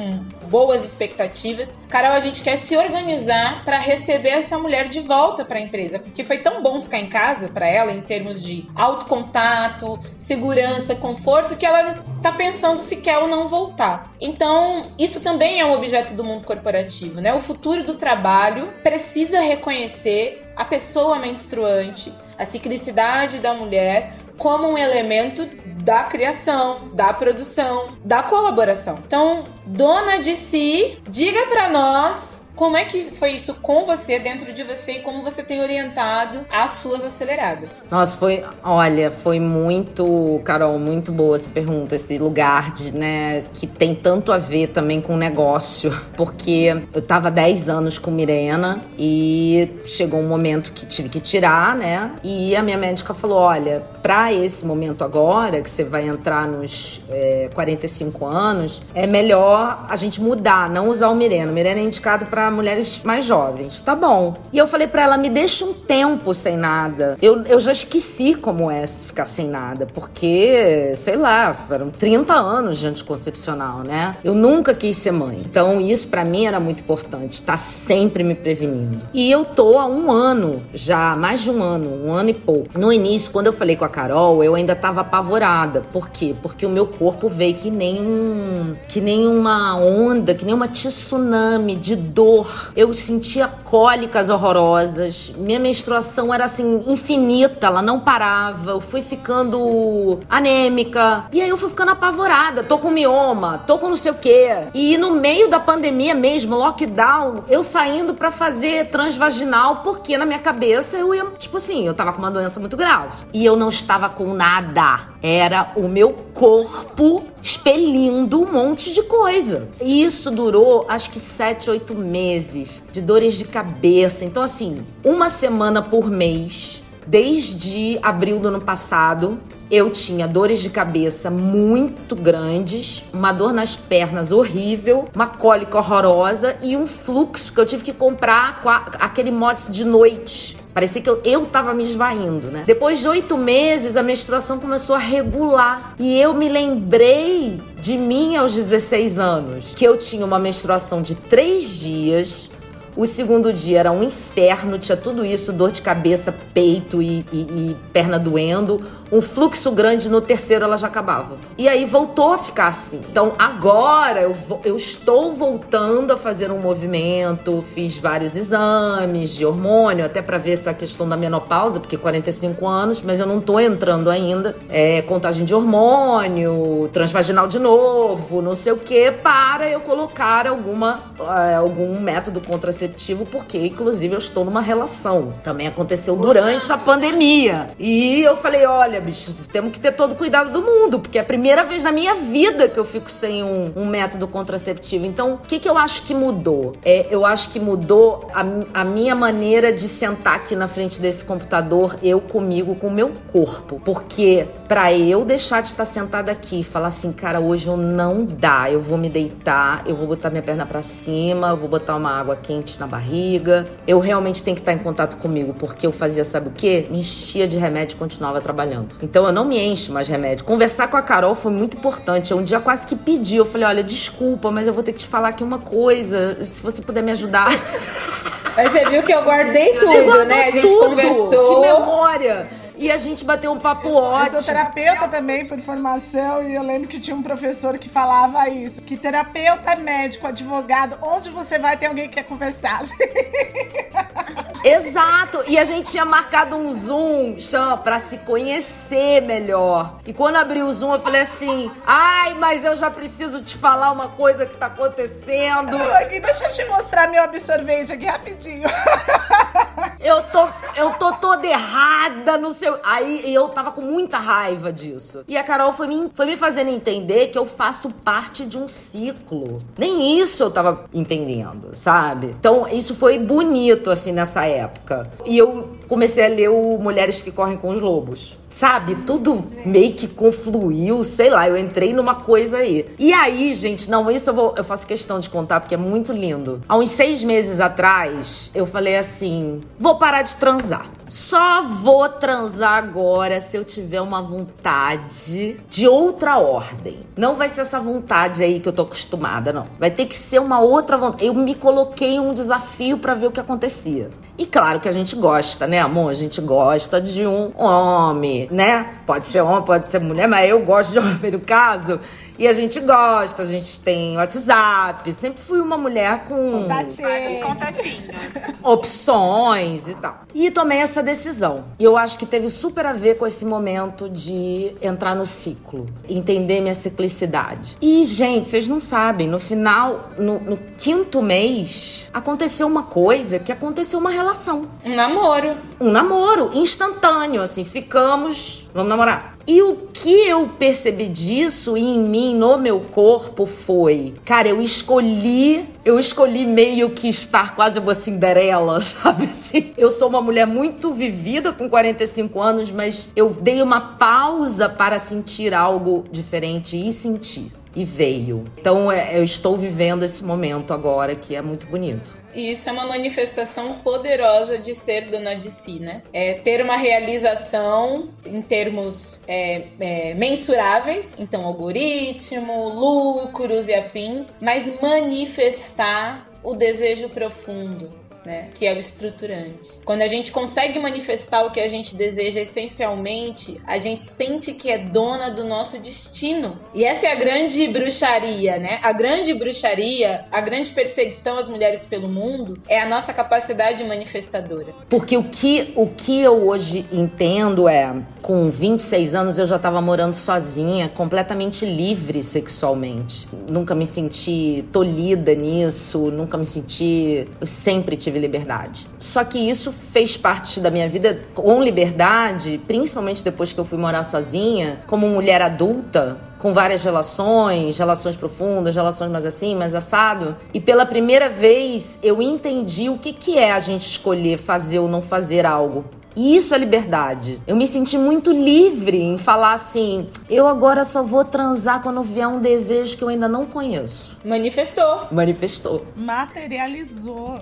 Speaker 2: boas expectativas. Carol, a gente quer se organizar para receber essa mulher de volta para a empresa, porque foi tão bom ficar em casa para ela em termos de autocontato, segurança, conforto, que ela tá pensando se quer ou não voltar. Então, isso também é um objeto do mundo corporativo, né? O futuro do trabalho precisa reconhecer a pessoa menstruante, a ciclicidade da mulher como um elemento da criação, da produção, da colaboração. Então, dona de si, diga para nós como é que foi isso com você, dentro de você, e como você tem orientado as suas aceleradas?
Speaker 3: Nossa, foi, olha, foi muito, Carol, muito boa essa pergunta, esse lugar de, né, que tem tanto a ver também com o negócio, porque eu tava 10 anos com Mirena e chegou um momento que tive que tirar, né, e a minha médica falou, olha, para esse momento agora, que você vai entrar nos é, 45 anos, é melhor a gente mudar, não usar o Mirena. O Mirena é indicado para mulheres mais jovens. Tá bom. E eu falei para ela: me deixa um tempo sem nada. Eu, eu já esqueci como é ficar sem nada, porque, sei lá, foram 30 anos de anticoncepcional, né? Eu nunca quis ser mãe. Então, isso para mim era muito importante, tá sempre me prevenindo. E eu tô há um ano já, mais de um ano, um ano e pouco. No início, quando eu falei com a Carol, eu ainda tava apavorada. Por quê? Porque o meu corpo veio que nem um, que nem uma onda, que nem uma tsunami de dor dor, eu sentia cólicas horrorosas, minha menstruação era assim infinita, ela não parava, eu fui ficando anêmica, e aí eu fui ficando apavorada, tô com mioma, tô com não sei o quê. E no meio da pandemia mesmo, lockdown, eu saindo para fazer transvaginal, porque na minha cabeça eu ia, tipo assim, eu tava com uma doença muito grave. E eu não estava com nada. Era o meu corpo expelindo um monte de coisa. E isso durou acho que sete, oito meses de dores de cabeça. Então, assim, uma semana por mês, desde abril do ano passado, eu tinha dores de cabeça muito grandes, uma dor nas pernas horrível, uma cólica horrorosa e um fluxo que eu tive que comprar aquele motes de noite. Parecia que eu, eu tava me esvaindo, né? Depois de oito meses, a menstruação começou a regular. E eu me lembrei de mim aos 16 anos, que eu tinha uma menstruação de três dias, o segundo dia era um inferno, tinha tudo isso, dor de cabeça, peito e, e, e, perna doendo, um fluxo grande, no terceiro ela já acabava. E aí voltou a ficar assim. Então agora eu, eu estou voltando a fazer um movimento, fiz vários exames de hormônio, até para ver essa questão da menopausa, porque 45 anos, mas eu não tô entrando ainda. É, contagem de hormônio, transvaginal de novo, não sei o que, para eu colocar alguma, é, algum método contraceptivo contraceptivo, porque, inclusive, eu estou numa relação. Também aconteceu durante a pandemia. E eu falei: olha, bicho, temos que ter todo o cuidado do mundo, porque é a primeira vez na minha vida que eu fico sem um, um método contraceptivo. Então, o que, que eu acho que mudou? É, eu acho que mudou a, a minha maneira de sentar aqui na frente desse computador, eu comigo, com o meu corpo. Porque para eu deixar de estar sentada aqui e falar assim, cara, hoje eu não dá, eu vou me deitar, eu vou botar minha perna para cima, eu vou botar uma água quente na barriga. Eu realmente tenho que estar em contato comigo, porque eu fazia, sabe o quê? Me enchia de remédio e continuava trabalhando. Então eu não me encho mais remédio. Conversar com a Carol foi muito importante. Um dia quase que pedi, eu falei, olha, desculpa, mas eu vou ter que te falar aqui uma coisa, se você puder me ajudar.
Speaker 2: Mas você viu que eu guardei tudo, né? A gente tudo. conversou.
Speaker 3: Que memória! E a gente bateu um papo ótimo.
Speaker 1: Eu sou terapeuta também por formação e eu lembro que tinha um professor que falava isso, que terapeuta, médico, advogado, onde você vai ter alguém que quer conversar. <laughs>
Speaker 3: Exato. E a gente tinha marcado um Zoom, Chan, pra se conhecer melhor. E quando abri o Zoom, eu falei assim: ai, mas eu já preciso te falar uma coisa que tá acontecendo.
Speaker 1: Aqui, deixa eu te mostrar meu absorvente aqui rapidinho.
Speaker 3: Eu tô, eu tô toda errada no Aí eu tava com muita raiva disso. E a Carol foi me, foi me fazendo entender que eu faço parte de um ciclo. Nem isso eu tava entendendo, sabe? Então, isso foi bonito, assim, nessa época. E eu comecei a ler o Mulheres que Correm com os Lobos. Sabe? Tudo meio que confluiu, sei lá, eu entrei numa coisa aí. E aí, gente, não, isso eu, vou, eu faço questão de contar porque é muito lindo. Há uns seis meses atrás, eu falei assim: vou parar de transar. Só vou transar agora se eu tiver uma vontade de outra ordem. Não vai ser essa vontade aí que eu tô acostumada, não. Vai ter que ser uma outra vontade. Eu me coloquei um desafio para ver o que acontecia. E claro que a gente gosta, né, amor? A gente gosta de um homem, né? Pode ser homem, pode ser mulher, mas eu gosto de homem no caso. E a gente gosta, a gente tem WhatsApp. Sempre fui uma mulher com
Speaker 2: contatinhos.
Speaker 3: opções e tal. E tomei essa decisão. E eu acho que teve super a ver com esse momento de entrar no ciclo, entender minha ciclicidade. E, gente, vocês não sabem, no final, no, no quinto mês, aconteceu uma coisa que aconteceu uma relação.
Speaker 2: Um namoro.
Speaker 3: Um namoro instantâneo, assim, ficamos, vamos namorar. E o que eu percebi disso em mim, no meu corpo, foi, cara, eu escolhi, eu escolhi meio que estar quase uma Cinderela, <laughs> sabe assim? Eu sou uma mulher muito vivida com 45 anos, mas eu dei uma pausa para sentir algo diferente e sentir e veio. Então é, eu estou vivendo esse momento agora que é muito bonito.
Speaker 2: E isso é uma manifestação poderosa de ser dona de si, né? É ter uma realização em termos é, é, mensuráveis, então algoritmo, lucros e afins, mas manifestar o desejo profundo, né? Que é o estruturante. Quando a gente consegue manifestar o que a gente deseja essencialmente, a gente sente que é dona do nosso destino. E essa é a grande bruxaria, né? A grande bruxaria, a grande perseguição às mulheres pelo mundo é a nossa capacidade manifestadora.
Speaker 3: Porque o que, o que eu hoje entendo é, com 26 anos eu já estava morando sozinha, completamente livre sexualmente. Nunca me senti tolhida nisso, nunca me senti. Eu sempre tive tive liberdade. Só que isso fez parte da minha vida com liberdade, principalmente depois que eu fui morar sozinha, como mulher adulta, com várias relações, relações profundas, relações mais assim, mais assado. E pela primeira vez eu entendi o que, que é a gente escolher fazer ou não fazer algo E isso é liberdade. Eu me senti muito livre em falar assim: eu agora só vou transar quando vier um desejo que eu ainda não conheço.
Speaker 2: Manifestou.
Speaker 3: Manifestou.
Speaker 1: Materializou.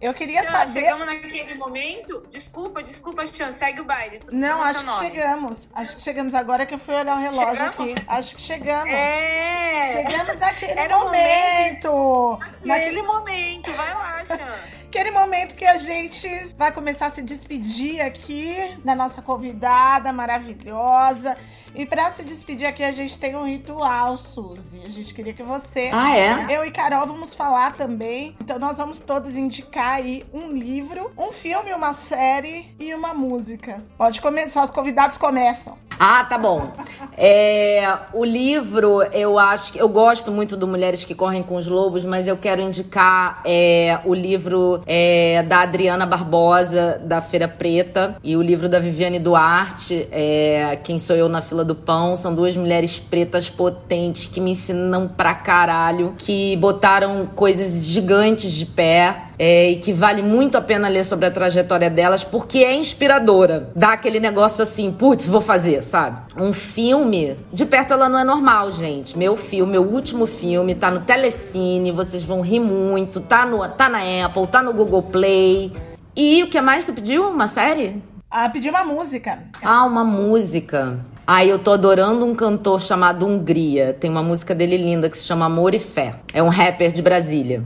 Speaker 1: Eu queria
Speaker 4: Chan,
Speaker 1: saber.
Speaker 4: Chegamos naquele momento. Desculpa, desculpa, Chan, segue o baile.
Speaker 1: Não, acho que chegamos. Acho que chegamos agora que eu fui olhar o relógio
Speaker 4: Chegamos?
Speaker 1: aqui. Acho que chegamos.
Speaker 4: É.
Speaker 1: Chegamos naquele
Speaker 4: Era o
Speaker 1: momento. Naquele,
Speaker 4: Naquele momento, vai lá, Chan.
Speaker 1: aquele momento que a gente vai começar a se despedir aqui da nossa convidada maravilhosa. E pra se despedir aqui, a gente tem um ritual, Suzy. A gente queria que você.
Speaker 3: Ah, é?
Speaker 1: Eu e Carol vamos falar também. Então nós vamos todos indicar aí um livro, um filme, uma série e uma música. Pode começar, os convidados começam.
Speaker 3: Ah, tá bom. É, o livro, eu acho que eu gosto muito do Mulheres que Correm com os Lobos, mas eu quero indicar é, o livro é, da Adriana Barbosa, da Feira Preta, e o livro da Viviane Duarte, é, Quem Sou Eu na Fila do Pão. São duas mulheres pretas potentes que me ensinam pra caralho, que botaram coisas gigantes de pé. É, e que vale muito a pena ler sobre a trajetória delas, porque é inspiradora. Dá aquele negócio assim, putz, vou fazer, sabe? Um filme, de perto ela não é normal, gente. Meu filme, meu último filme, tá no Telecine, vocês vão rir muito, tá, no, tá na Apple, tá no Google Play. E o que mais você pediu? Uma série?
Speaker 1: Ah, pedi uma música.
Speaker 3: Ah, uma música. Ai, eu tô adorando um cantor chamado Hungria. Tem uma música dele linda que se chama Amor e Fé. É um rapper de Brasília.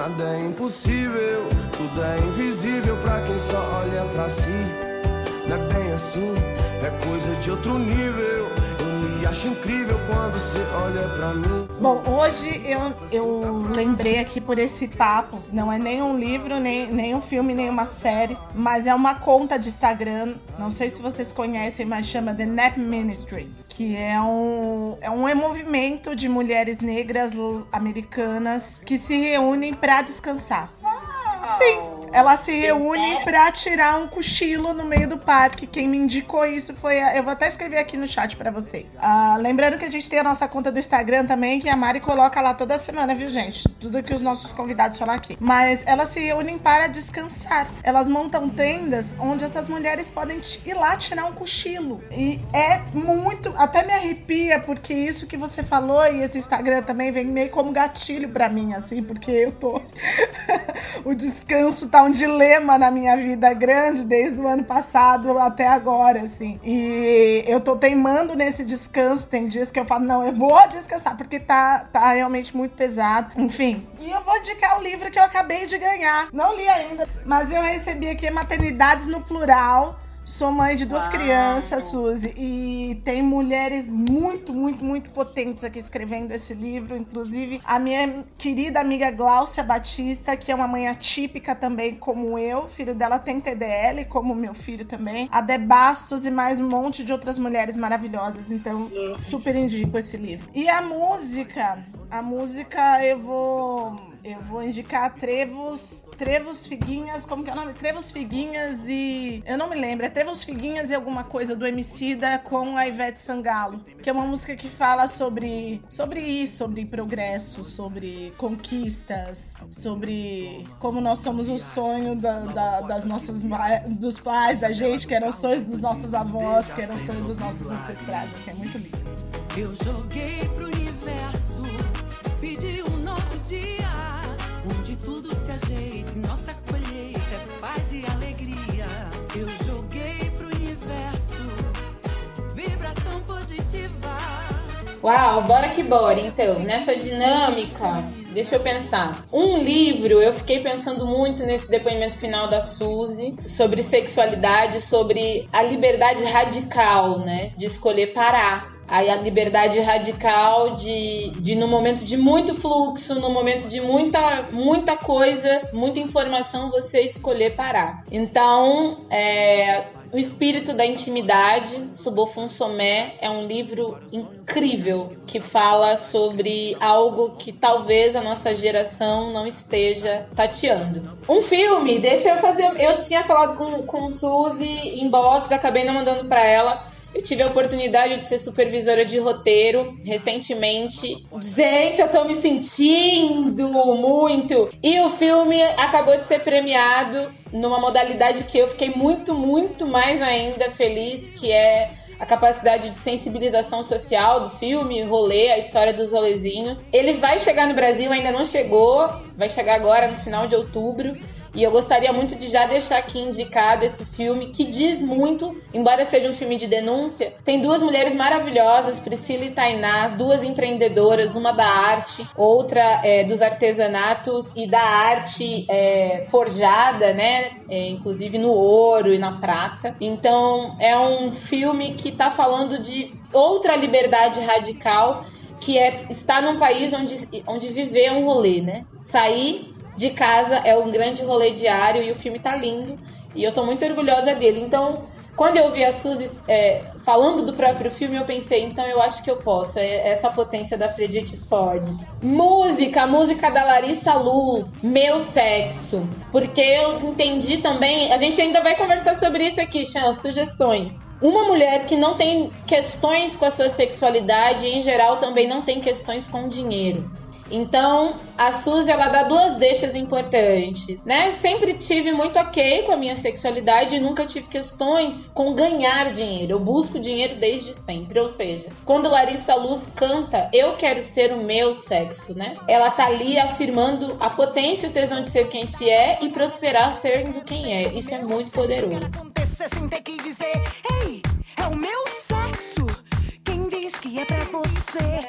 Speaker 5: Nada é impossível, tudo é invisível pra quem só olha pra si. Não é bem assim, é coisa de outro nível. Eu me acho incrível quando você olha pra mim.
Speaker 1: Bom, hoje eu, eu lembrei aqui por esse papo. Não é nem um livro, nem, nem um filme, nem uma série, mas é uma conta de Instagram. Não sei se vocês conhecem, mas chama The Nap Ministry, que é um, é um movimento de mulheres negras americanas que se reúnem para descansar. Sim, elas se reúnem pra tirar um cochilo no meio do parque. Quem me indicou isso foi a... Eu vou até escrever aqui no chat pra vocês. Ah, lembrando que a gente tem a nossa conta do Instagram também, que a Mari coloca lá toda semana, viu, gente? Tudo que os nossos convidados falam aqui. Mas elas se reúnem para descansar. Elas montam tendas onde essas mulheres podem ir lá tirar um cochilo. E é muito... Até me arrepia, porque isso que você falou e esse Instagram também vem meio como gatilho pra mim, assim, porque eu tô... <laughs> o descanso tá um dilema na minha vida grande desde o ano passado até agora, assim. E eu tô teimando nesse descanso. Tem dias que eu falo, não, eu vou descansar, porque tá, tá realmente muito pesado. Enfim. E eu vou indicar o livro que eu acabei de ganhar. Não li ainda, mas eu recebi aqui Maternidades no Plural. Sou mãe de duas
Speaker 4: Uau.
Speaker 1: crianças, Suzy, e tem mulheres muito, muito, muito potentes aqui escrevendo esse livro. Inclusive, a minha querida amiga Gláucia Batista, que é uma mãe atípica também, como eu. O filho dela tem TDL, como meu filho também. A Dé Bastos e mais um monte de outras mulheres maravilhosas. Então, super indico esse livro. E a música? A música eu vou. Eu vou indicar Trevos. Trevos Figuinhas. Como que é o nome? Trevos Figuinhas e. Eu não me lembro. É Trevos Figuinhas e alguma coisa do Emicida com a Ivete Sangalo. Que é uma música que fala sobre. Sobre isso, sobre progresso, sobre conquistas, sobre como nós somos o sonho da- da- das nossas dos pais, da gente, que eram os sonhos dos nossos avós, que eram os sonhos dos nossos ancestrais. É muito lindo.
Speaker 6: Eu joguei pro universo, pedi dia, onde tudo se ajeita, nossa colheita é paz e alegria. Eu joguei pro universo, vibração positiva.
Speaker 2: Uau, bora que bora, então. Nessa dinâmica, deixa eu pensar. Um livro, eu fiquei pensando muito nesse depoimento final da Suzy sobre sexualidade, sobre a liberdade radical, né? De escolher parar. Aí a liberdade radical de, de no momento de muito fluxo, no momento de muita, muita coisa, muita informação, você escolher parar. Então, é, o Espírito da Intimidade, Subofun Somé, é um livro incrível que fala sobre algo que talvez a nossa geração não esteja tateando. Um filme, deixa eu fazer. Eu tinha falado com, com Suzy em box, acabei não mandando pra ela. Eu tive a oportunidade de ser supervisora de roteiro recentemente. Gente, eu tô me sentindo muito! E o filme acabou de ser premiado numa modalidade que eu fiquei muito, muito mais ainda feliz, que é a capacidade de sensibilização social do filme, rolê, a história dos rolezinhos. Ele vai chegar no Brasil, ainda não chegou, vai chegar agora no final de outubro. E eu gostaria muito de já deixar aqui indicado esse filme que diz muito, embora seja um filme de denúncia. Tem duas mulheres maravilhosas, Priscila e Tainá, duas empreendedoras, uma da arte, outra é, dos artesanatos e da arte é, forjada, né? É, inclusive no ouro e na prata. Então é um filme que está falando de outra liberdade radical que é estar num país onde, onde viver é um rolê, né? Sair de casa é um grande rolê diário e o filme tá lindo. E eu tô muito orgulhosa dele. Então, quando eu vi a Suzy é, falando do próprio filme, eu pensei, então eu acho que eu posso. É essa potência da Fredites pode. Música, música da Larissa Luz, Meu Sexo. Porque eu entendi também. A gente ainda vai conversar sobre isso aqui, Chan, sugestões. Uma mulher que não tem questões com a sua sexualidade, em geral, também não tem questões com dinheiro. Então, a Suzy, ela dá duas deixas importantes, né? Sempre tive muito ok com a minha sexualidade e nunca tive questões com ganhar dinheiro. Eu busco dinheiro desde sempre. Ou seja, quando Larissa Luz canta Eu Quero Ser o Meu Sexo, né? Ela tá ali afirmando a potência e o tesão de ser quem se é e prosperar sendo quem é. Isso é muito poderoso.
Speaker 6: acontecer sem ter que dizer Ei, é o meu sexo diz que é pra você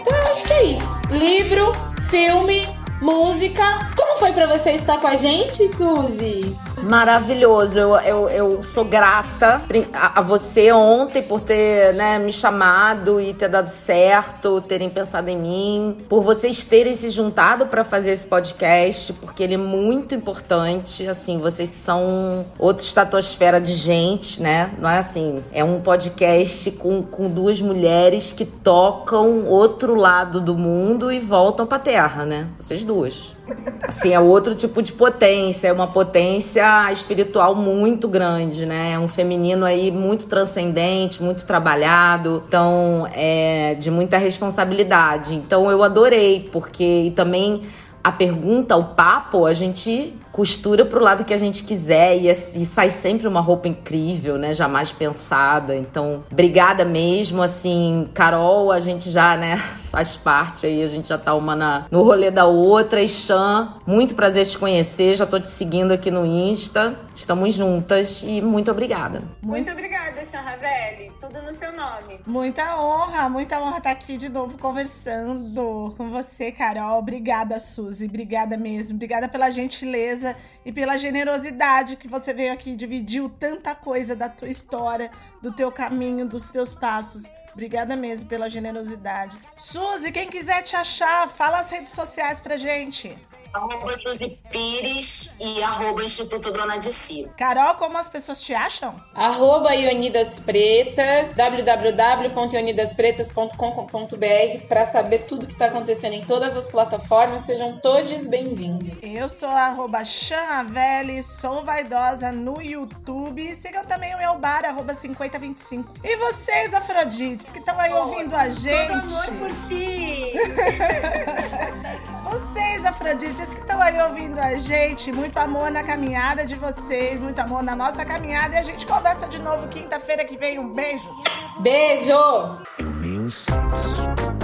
Speaker 2: Então eu acho que é isso. Livro, filme, música. Como foi pra você estar com a gente, Suzy?
Speaker 3: Maravilhoso, eu, eu, eu sou grata a, a você ontem por ter né, me chamado e ter dado certo, terem pensado em mim, por vocês terem se juntado para fazer esse podcast, porque ele é muito importante. Assim, vocês são outra estratosfera de gente, né? Não é assim, é um podcast com, com duas mulheres que tocam outro lado do mundo e voltam pra terra, né? Vocês duas. Assim, é outro tipo de potência, é uma potência espiritual muito grande, né? É um feminino aí muito transcendente, muito trabalhado, então é de muita responsabilidade. Então eu adorei, porque e também a pergunta, o papo, a gente costura pro lado que a gente quiser e, e sai sempre uma roupa incrível, né? Jamais pensada. Então, obrigada mesmo, assim, Carol, a gente já, né, <laughs> faz parte aí, a gente já tá uma na, no rolê da outra. E Chan, muito prazer te conhecer, já tô te seguindo aqui no Insta. Estamos juntas e muito obrigada.
Speaker 4: Muito obrigada, Chan Ravelli. Tudo no seu nome.
Speaker 1: Muita honra, muita honra estar aqui de novo conversando com você, Carol. Obrigada, Suzy. Obrigada mesmo. Obrigada pela gentileza e pela generosidade que você veio aqui dividiu tanta coisa da tua história, do teu caminho, dos teus passos. Obrigada mesmo pela generosidade. Suzy, quem quiser te achar, fala as redes sociais pra gente.
Speaker 7: Arroba Suzy Pires e arroba Instituto Dona de Si.
Speaker 1: Carol, como as pessoas te acham?
Speaker 2: Arroba Ionidas Pretas, www.ionidaspretas.com.br para saber tudo que está acontecendo em todas as plataformas. Sejam todos bem-vindos.
Speaker 1: Eu sou arroba Chanavelli, sou vaidosa no YouTube. Sigam também o meu bar, arroba 5025. E vocês, Afrodites, que estão aí ouvindo a gente?
Speaker 4: Todo amor por ti. <laughs>
Speaker 1: Vocês, Afrodites, que estão aí ouvindo a gente, muito amor na caminhada de vocês, muito amor na nossa caminhada. E a gente conversa de novo quinta-feira que vem. Um beijo.
Speaker 2: Beijo!
Speaker 5: Sexo.